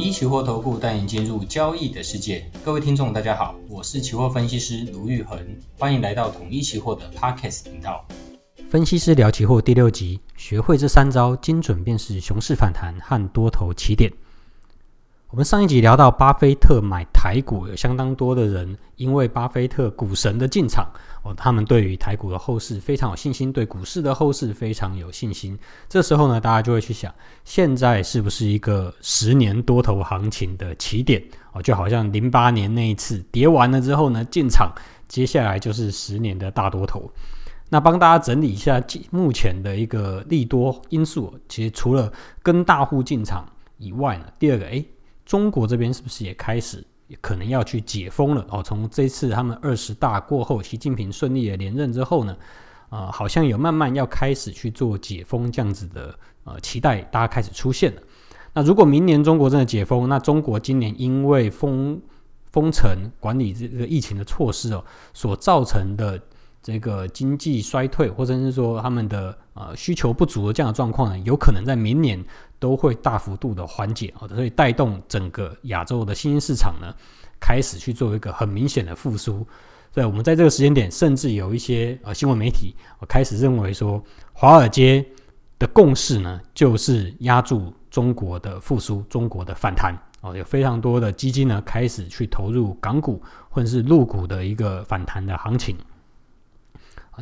一期货投顾带你进入交易的世界。各位听众，大家好，我是期货分析师卢玉恒，欢迎来到统一期货的 Podcast 频道。分析师聊期货第六集，学会这三招，精准辨识熊市反弹和多头起点。我们上一集聊到巴菲特买台股，有相当多的人因为巴菲特股神的进场哦，他们对于台股的后市非常有信心，对股市的后市非常有信心。这时候呢，大家就会去想，现在是不是一个十年多头行情的起点哦？就好像零八年那一次跌完了之后呢，进场，接下来就是十年的大多头。那帮大家整理一下目前的一个利多因素，其实除了跟大户进场以外呢，第二个诶中国这边是不是也开始可能要去解封了哦？从这次他们二十大过后，习近平顺利的连任之后呢，呃，好像有慢慢要开始去做解封这样子的呃期待，大家开始出现了。那如果明年中国真的解封，那中国今年因为封封城管理这个疫情的措施哦，所造成的。这个经济衰退，或者是说他们的呃需求不足的这样的状况呢，有可能在明年都会大幅度的缓解啊，所以带动整个亚洲的新兴市场呢，开始去做一个很明显的复苏。所以我们在这个时间点，甚至有一些呃新闻媒体我开始认为说，华尔街的共识呢，就是压住中国的复苏、中国的反弹哦，有非常多的基金呢开始去投入港股或者是陆股的一个反弹的行情。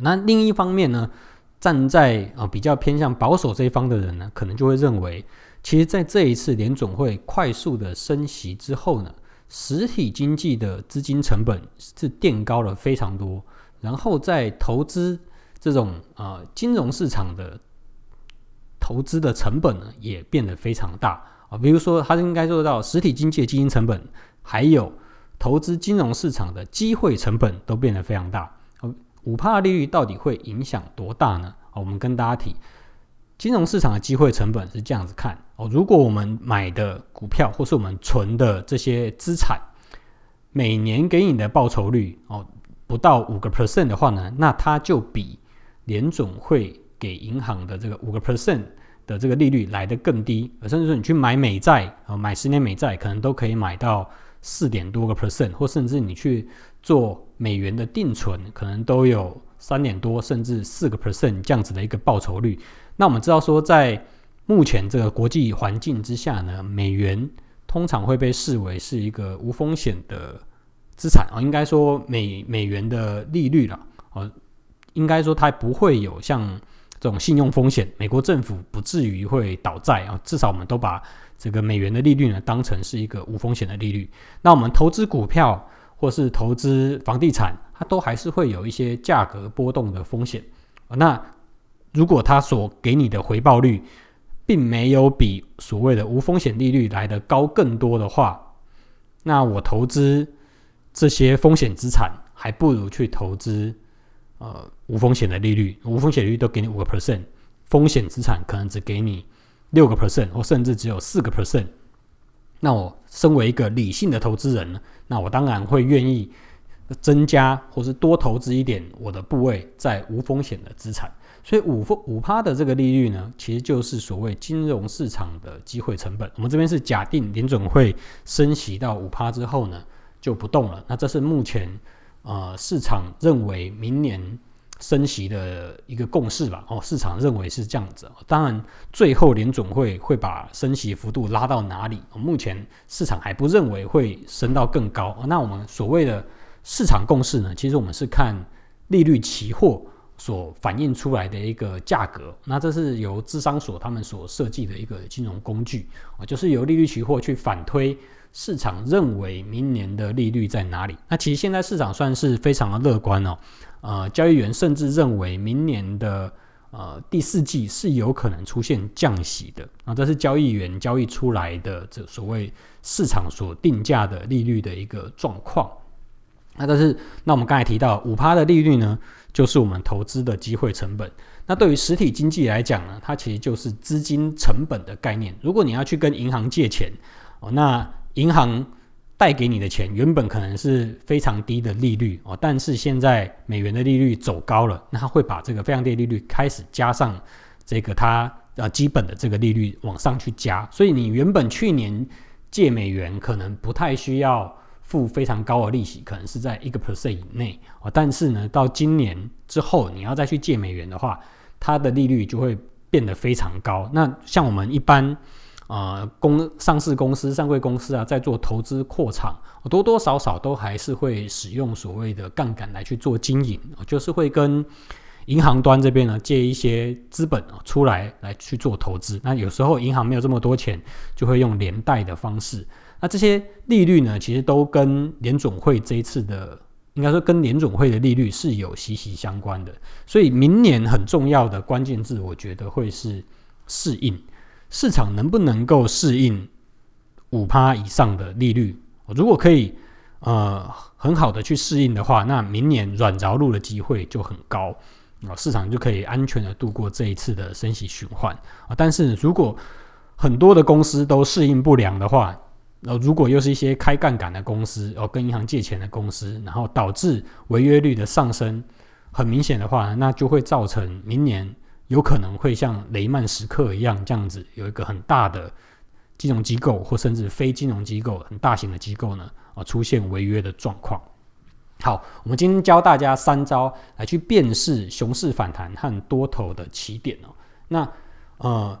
那另一方面呢，站在啊比较偏向保守这一方的人呢，可能就会认为，其实在这一次联总会快速的升息之后呢，实体经济的资金成本是垫高了非常多，然后在投资这种啊金融市场的投资的成本呢，也变得非常大啊。比如说，他应该做到实体经济的基金成本，还有投资金融市场的机会成本都变得非常大。五趴的利率到底会影响多大呢？我们跟大家提，金融市场的机会成本是这样子看哦。如果我们买的股票或是我们存的这些资产，每年给你的报酬率哦不到五个 percent 的话呢，那它就比联总会给银行的这个五个 percent 的这个利率来得更低。甚至说你去买美债啊，买十年美债，可能都可以买到四点多个 percent，或甚至你去做。美元的定存可能都有三点多，甚至四个 percent 这样子的一个报酬率。那我们知道说，在目前这个国际环境之下呢，美元通常会被视为是一个无风险的资产啊。应该说美美元的利率了，哦，应该说它不会有像这种信用风险，美国政府不至于会倒债啊。至少我们都把这个美元的利率呢当成是一个无风险的利率。那我们投资股票。或是投资房地产，它都还是会有一些价格波动的风险。那如果它所给你的回报率，并没有比所谓的无风险利率来的高更多的话，那我投资这些风险资产，还不如去投资呃无风险的利率。无风险利率都给你五个 percent，风险资产可能只给你六个 percent，或甚至只有四个 percent。那我身为一个理性的投资人，那我当然会愿意增加或是多投资一点我的部位在无风险的资产。所以五风五趴的这个利率呢，其实就是所谓金融市场的机会成本。我们这边是假定联准会升息到五趴之后呢，就不动了。那这是目前呃市场认为明年。升息的一个共识吧，哦，市场认为是这样子。当然，最后联准会会把升息幅度拉到哪里？目前市场还不认为会升到更高。那我们所谓的市场共识呢？其实我们是看利率期货所反映出来的一个价格。那这是由资商所他们所设计的一个金融工具，就是由利率期货去反推市场认为明年的利率在哪里。那其实现在市场算是非常的乐观哦。呃，交易员甚至认为明年的呃第四季是有可能出现降息的啊，这是交易员交易出来的这所谓市场所定价的利率的一个状况。那但是，那我们刚才提到五趴的利率呢，就是我们投资的机会成本。那对于实体经济来讲呢，它其实就是资金成本的概念。如果你要去跟银行借钱哦，那银行。贷给你的钱原本可能是非常低的利率哦，但是现在美元的利率走高了，那它会把这个非常低利率开始加上这个它呃基本的这个利率往上去加，所以你原本去年借美元可能不太需要付非常高的利息，可能是在一个 percent 以内哦。但是呢，到今年之后，你要再去借美元的话，它的利率就会变得非常高。那像我们一般呃公上市公司、上柜公司啊，在做投资扩厂，多多少少都还是会使用所谓的杠杆来去做经营，就是会跟。银行端这边呢，借一些资本出来来去做投资。那有时候银行没有这么多钱，就会用连贷的方式。那这些利率呢，其实都跟联总会这一次的，应该说跟联总会的利率是有息息相关的。所以明年很重要的关键字，我觉得会是适应市场能不能够适应五趴以上的利率。如果可以，呃，很好的去适应的话，那明年软着陆的机会就很高。啊，市场就可以安全的度过这一次的升息循环啊。但是如果很多的公司都适应不良的话，呃，如果又是一些开杠杆的公司，哦，跟银行借钱的公司，然后导致违约率的上升很明显的话，那就会造成明年有可能会像雷曼时刻一样这样子，有一个很大的金融机构或甚至非金融机构很大型的机构呢，啊，出现违约的状况。好，我们今天教大家三招来去辨识熊市反弹和多头的起点哦。那呃，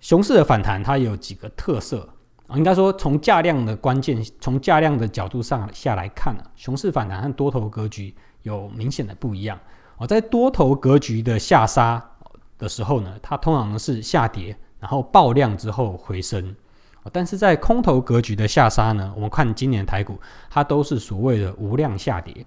熊市的反弹它有几个特色啊？应该说从价量的关键，从价量的角度上下来看呢，熊市反弹和多头格局有明显的不一样哦。在多头格局的下杀的时候呢，它通常是下跌，然后爆量之后回升。但是在空头格局的下杀呢，我们看今年台股，它都是所谓的无量下跌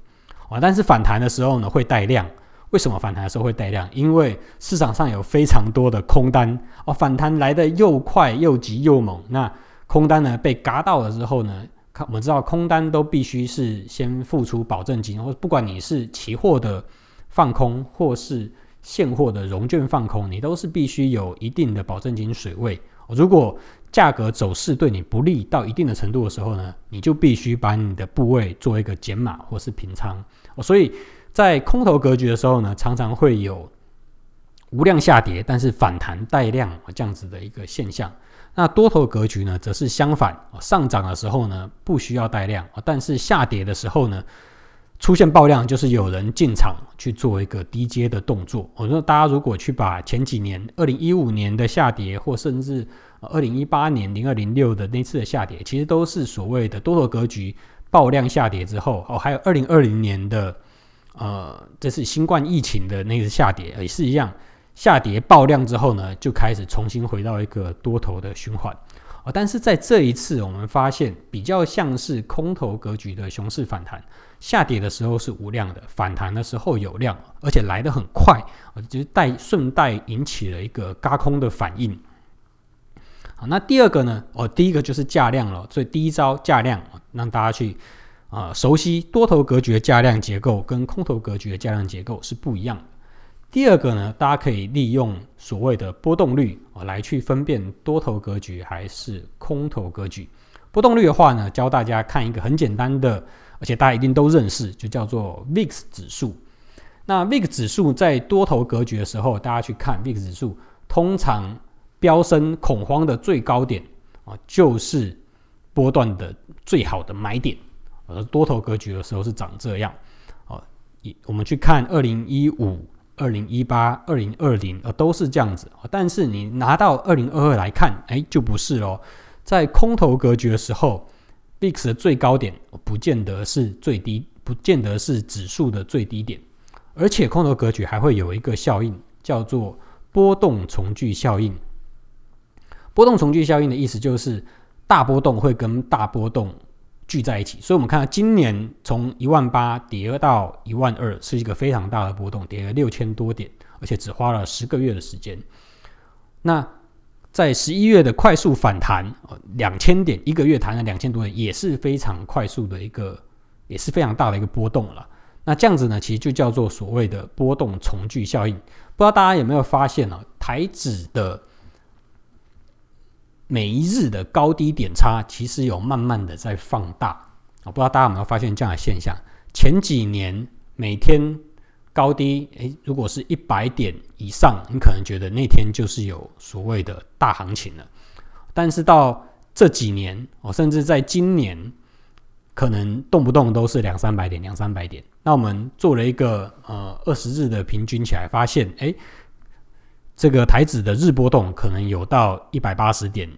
啊。但是反弹的时候呢，会带量。为什么反弹的时候会带量？因为市场上有非常多的空单哦，反弹来的又快又急又猛。那空单呢被嘎到了之后呢，看我们知道空单都必须是先付出保证金，或不管你是期货的放空或是现货的融券放空，你都是必须有一定的保证金水位。如果价格走势对你不利到一定的程度的时候呢，你就必须把你的部位做一个减码或是平仓。所以在空头格局的时候呢，常常会有无量下跌，但是反弹带量这样子的一个现象。那多头格局呢，则是相反，上涨的时候呢不需要带量，但是下跌的时候呢，出现爆量，就是有人进场去做一个低阶的动作。我说大家如果去把前几年二零一五年的下跌，或甚至二零一八年零二零六的那次的下跌，其实都是所谓的多头格局爆量下跌之后，哦，还有二零二零年的呃，这是新冠疫情的那个下跌，也是一样，下跌爆量之后呢，就开始重新回到一个多头的循环。哦，但是在这一次，我们发现比较像是空头格局的熊市反弹，下跌的时候是无量的，反弹的时候有量，而且来得很快，就是带顺带引起了一个轧空的反应。好，那第二个呢？哦，第一个就是价量了，所以第一招价量，让大家去啊、熟悉多头格局的价量结构跟空头格局的价量结构是不一样的。第二个呢，大家可以利用所谓的波动率啊来去分辨多头格局还是空头格局。波动率的话呢，教大家看一个很简单的，而且大家一定都认识，就叫做 VIX 指数。那 VIX 指数在多头格局的时候，大家去看 VIX 指数，通常。飙升恐慌的最高点啊，就是波段的最好的买点。而多头格局的时候是长这样。哦，我们去看二零一五、二零一八、二零二零，呃，都是这样子。但是你拿到二零二二来看，哎，就不是喽。在空头格局的时候，VIX 的最高点不见得是最低，不见得是指数的最低点。而且空头格局还会有一个效应，叫做波动重聚效应。波动重聚效应的意思就是，大波动会跟大波动聚在一起，所以我们看到今年从一万八跌到一万二，是一个非常大的波动，跌了六千多点，而且只花了十个月的时间。那在十一月的快速反弹，两千点一个月弹了两千多点，也是非常快速的一个，也是非常大的一个波动了。那这样子呢，其实就叫做所谓的波动重聚效应。不知道大家有没有发现呢？台指的每一日的高低点差其实有慢慢的在放大，我不知道大家有没有发现这样的现象？前几年每天高低，诶，如果是一百点以上，你可能觉得那天就是有所谓的大行情了。但是到这几年哦，甚至在今年，可能动不动都是两三百点，两三百点。那我们做了一个呃二十日的平均起来，发现哎，这个台指的日波动可能有到一百八十点，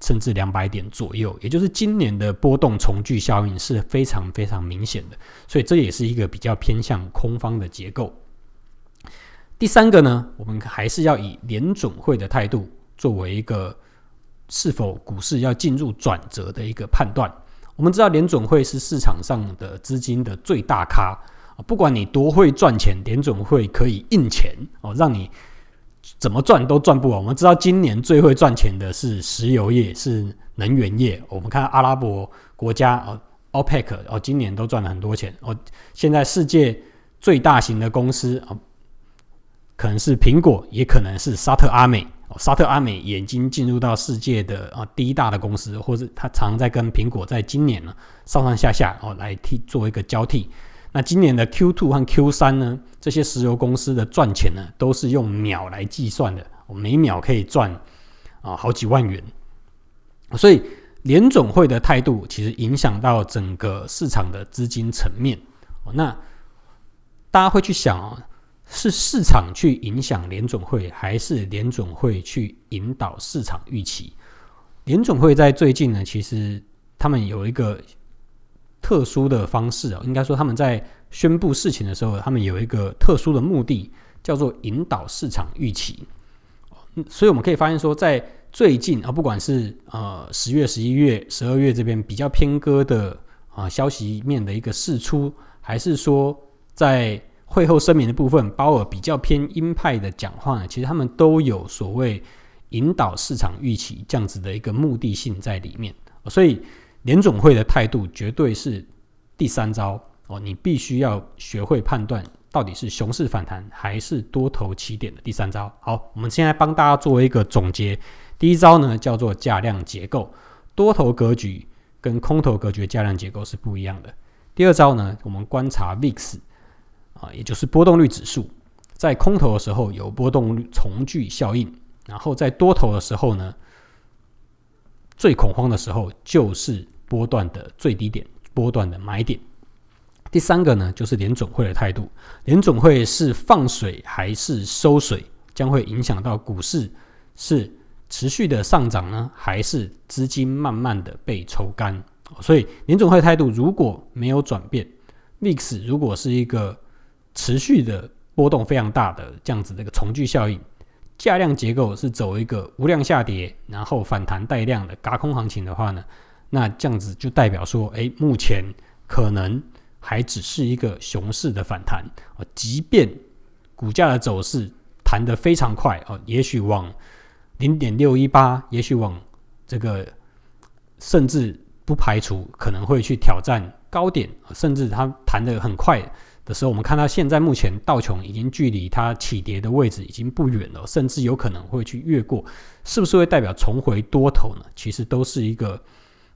甚至两百点左右。也就是今年的波动重聚效应是非常非常明显的，所以这也是一个比较偏向空方的结构。第三个呢，我们还是要以联准会的态度作为一个。是否股市要进入转折的一个判断？我们知道联准会是市场上的资金的最大咖，不管你多会赚钱，联准会可以印钱哦，让你怎么赚都赚不完。我们知道今年最会赚钱的是石油业，是能源业。我们看阿拉伯国家哦，OPEC 哦，今年都赚了很多钱哦。现在世界最大型的公司啊，可能是苹果，也可能是沙特阿美哦。沙特阿美已经进入到世界的啊第一大的公司，或者他常常在跟苹果在今年呢上上下下哦来替做一个交替。那今年的 Q2 和 Q3 呢，这些石油公司的赚钱呢都是用秒来计算的，每秒可以赚啊好几万元。所以联准会的态度其实影响到整个市场的资金层面。那大家会去想啊。是市场去影响联准会，还是联准会去引导市场预期？联准会在最近呢，其实他们有一个特殊的方式啊，应该说他们在宣布事情的时候，他们有一个特殊的目的，叫做引导市场预期。所以我们可以发现说，在最近啊，不管是呃十月、十一月、十二月这边比较偏鸽的啊消息面的一个释出，还是说在会后声明的部分，鲍尔比较偏鹰派的讲话呢，其实他们都有所谓引导市场预期这样子的一个目的性在里面。所以联准会的态度绝对是第三招哦，你必须要学会判断到底是熊市反弹还是多头起点的第三招。好，我们现在帮大家做一个总结。第一招呢叫做价量结构，多头格局跟空头格局的价量结构是不一样的。第二招呢，我们观察 VIX。啊，也就是波动率指数，在空头的时候有波动率重聚效应，然后在多头的时候呢，最恐慌的时候就是波段的最低点，波段的买点。第三个呢，就是联准会的态度，联准会是放水还是收水，将会影响到股市是持续的上涨呢，还是资金慢慢的被抽干。所以联准会态度如果没有转变，VIX 如果是一个持续的波动非常大的这样子的一个重聚效应，价量结构是走一个无量下跌，然后反弹带量的轧空行情的话呢，那这样子就代表说，哎，目前可能还只是一个熊市的反弹啊，即便股价的走势弹得非常快啊，也许往零点六一八，也许往这个，甚至不排除可能会去挑战高点，甚至它弹得很快。的时候，我们看到现在目前道琼已经距离它起跌的位置已经不远了，甚至有可能会去越过，是不是会代表重回多头呢？其实都是一个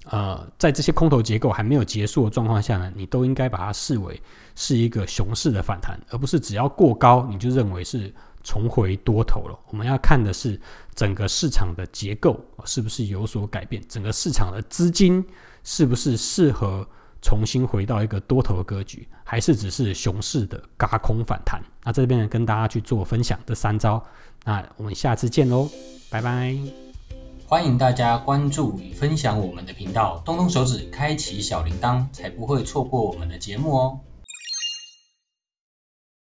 呃，在这些空头结构还没有结束的状况下呢，你都应该把它视为是一个熊市的反弹，而不是只要过高你就认为是重回多头了。我们要看的是整个市场的结构是不是有所改变，整个市场的资金是不是适合。重新回到一个多头的格局，还是只是熊市的轧空反弹？那这边跟大家去做分享这三招，那我们下次见喽，拜拜！欢迎大家关注与分享我们的频道，动动手指开启小铃铛，才不会错过我们的节目哦。